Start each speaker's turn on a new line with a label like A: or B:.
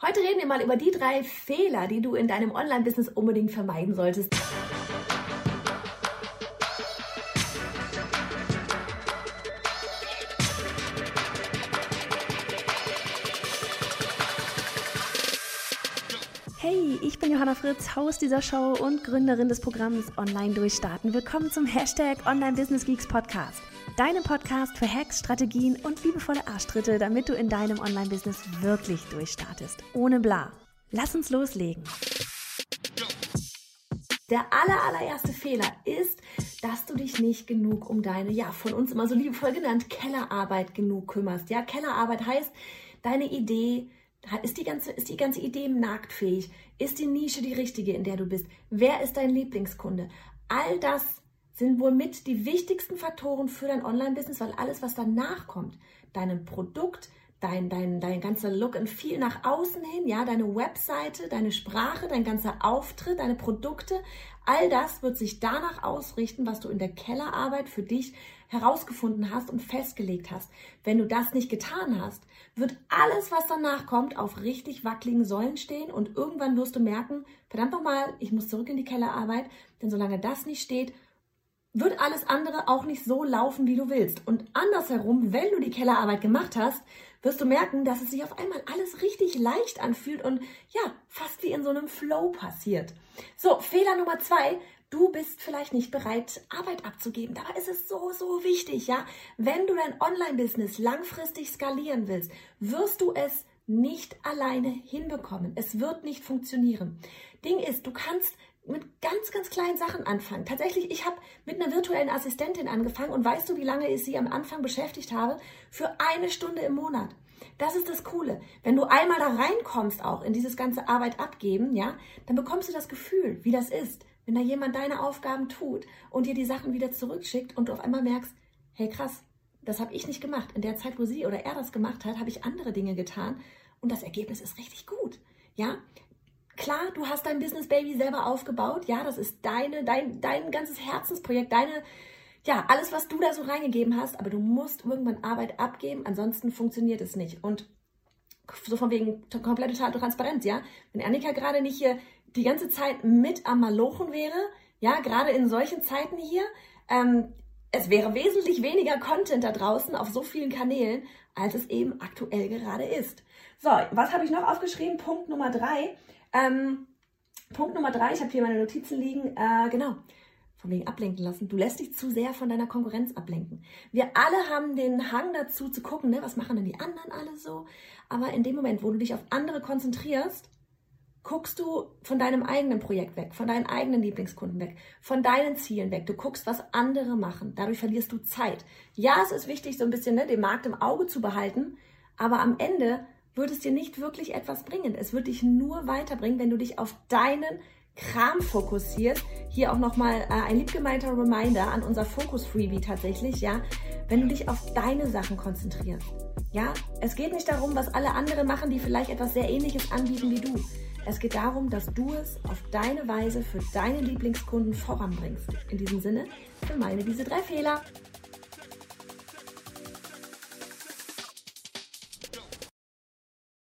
A: Heute reden wir mal über die drei Fehler, die du in deinem Online-Business unbedingt vermeiden solltest. Hey, ich bin Johanna Fritz, Haus dieser Show und Gründerin des Programms Online Durchstarten. Willkommen zum Hashtag Online Business Geeks Podcast. Deinem Podcast für Hacks, Strategien und liebevolle Arschtritte, damit du in deinem Online-Business wirklich durchstartest. Ohne bla. Lass uns loslegen. Der aller, allererste Fehler ist, dass du dich nicht genug um deine, ja, von uns immer so liebevoll genannt, Kellerarbeit genug kümmerst. Ja, Kellerarbeit heißt, deine Idee, ist die, ganze, ist die ganze Idee marktfähig? Ist die Nische die richtige, in der du bist? Wer ist dein Lieblingskunde? All das sind wohl mit die wichtigsten Faktoren für dein Online-Business, weil alles, was danach kommt, dein Produkt, dein, dein, dein ganzer Look und viel nach außen hin, ja, deine Webseite, deine Sprache, dein ganzer Auftritt, deine Produkte, all das wird sich danach ausrichten, was du in der Kellerarbeit für dich herausgefunden hast und festgelegt hast. Wenn du das nicht getan hast, wird alles, was danach kommt, auf richtig wackeligen Säulen stehen und irgendwann wirst du merken, verdammt nochmal, ich muss zurück in die Kellerarbeit, denn solange das nicht steht, wird alles andere auch nicht so laufen, wie du willst. Und andersherum, wenn du die Kellerarbeit gemacht hast, wirst du merken, dass es sich auf einmal alles richtig leicht anfühlt und ja, fast wie in so einem Flow passiert. So, Fehler Nummer zwei. Du bist vielleicht nicht bereit, Arbeit abzugeben. Dabei ist es so, so wichtig, ja. Wenn du dein Online-Business langfristig skalieren willst, wirst du es nicht alleine hinbekommen. Es wird nicht funktionieren. Ding ist, du kannst mit ganz, ganz kleinen Sachen anfangen. Tatsächlich, ich habe mit einer virtuellen Assistentin angefangen und weißt du, wie lange ich sie am Anfang beschäftigt habe? Für eine Stunde im Monat. Das ist das Coole. Wenn du einmal da reinkommst, auch in dieses ganze Arbeit abgeben, ja, dann bekommst du das Gefühl, wie das ist, wenn da jemand deine Aufgaben tut und dir die Sachen wieder zurückschickt und du auf einmal merkst, hey krass, das habe ich nicht gemacht. In der Zeit, wo sie oder er das gemacht hat, habe ich andere Dinge getan und das Ergebnis ist richtig gut. Ja, Klar, du hast dein Business Baby selber aufgebaut. Ja, das ist deine, dein, dein ganzes Herzensprojekt, deine, ja, alles, was du da so reingegeben hast. Aber du musst irgendwann Arbeit abgeben, ansonsten funktioniert es nicht. Und so von wegen komplette Transparenz, ja. Wenn Annika gerade nicht hier die ganze Zeit mit am Malochen wäre, ja, gerade in solchen Zeiten hier, ähm, es wäre wesentlich weniger Content da draußen auf so vielen Kanälen, als es eben aktuell gerade ist. So, was habe ich noch aufgeschrieben? Punkt Nummer drei. Ähm, Punkt Nummer drei, ich habe hier meine Notizen liegen. Äh, genau, von wegen ablenken lassen. Du lässt dich zu sehr von deiner Konkurrenz ablenken. Wir alle haben den Hang dazu zu gucken, ne, was machen denn die anderen alle so. Aber in dem Moment, wo du dich auf andere konzentrierst, guckst du von deinem eigenen Projekt weg, von deinen eigenen Lieblingskunden weg, von deinen Zielen weg. Du guckst, was andere machen. Dadurch verlierst du Zeit. Ja, es ist wichtig, so ein bisschen ne, den Markt im Auge zu behalten, aber am Ende wird es dir nicht wirklich etwas bringen. Es wird dich nur weiterbringen, wenn du dich auf deinen Kram fokussierst. Hier auch nochmal äh, ein liebgemeinter Reminder an unser Fokus-Freebie tatsächlich, ja. Wenn du dich auf deine Sachen konzentrierst. Ja, es geht nicht darum, was alle anderen machen, die vielleicht etwas sehr ähnliches anbieten wie du. Es geht darum, dass du es auf deine Weise für deine Lieblingskunden voranbringst. In diesem Sinne, für meine diese drei Fehler.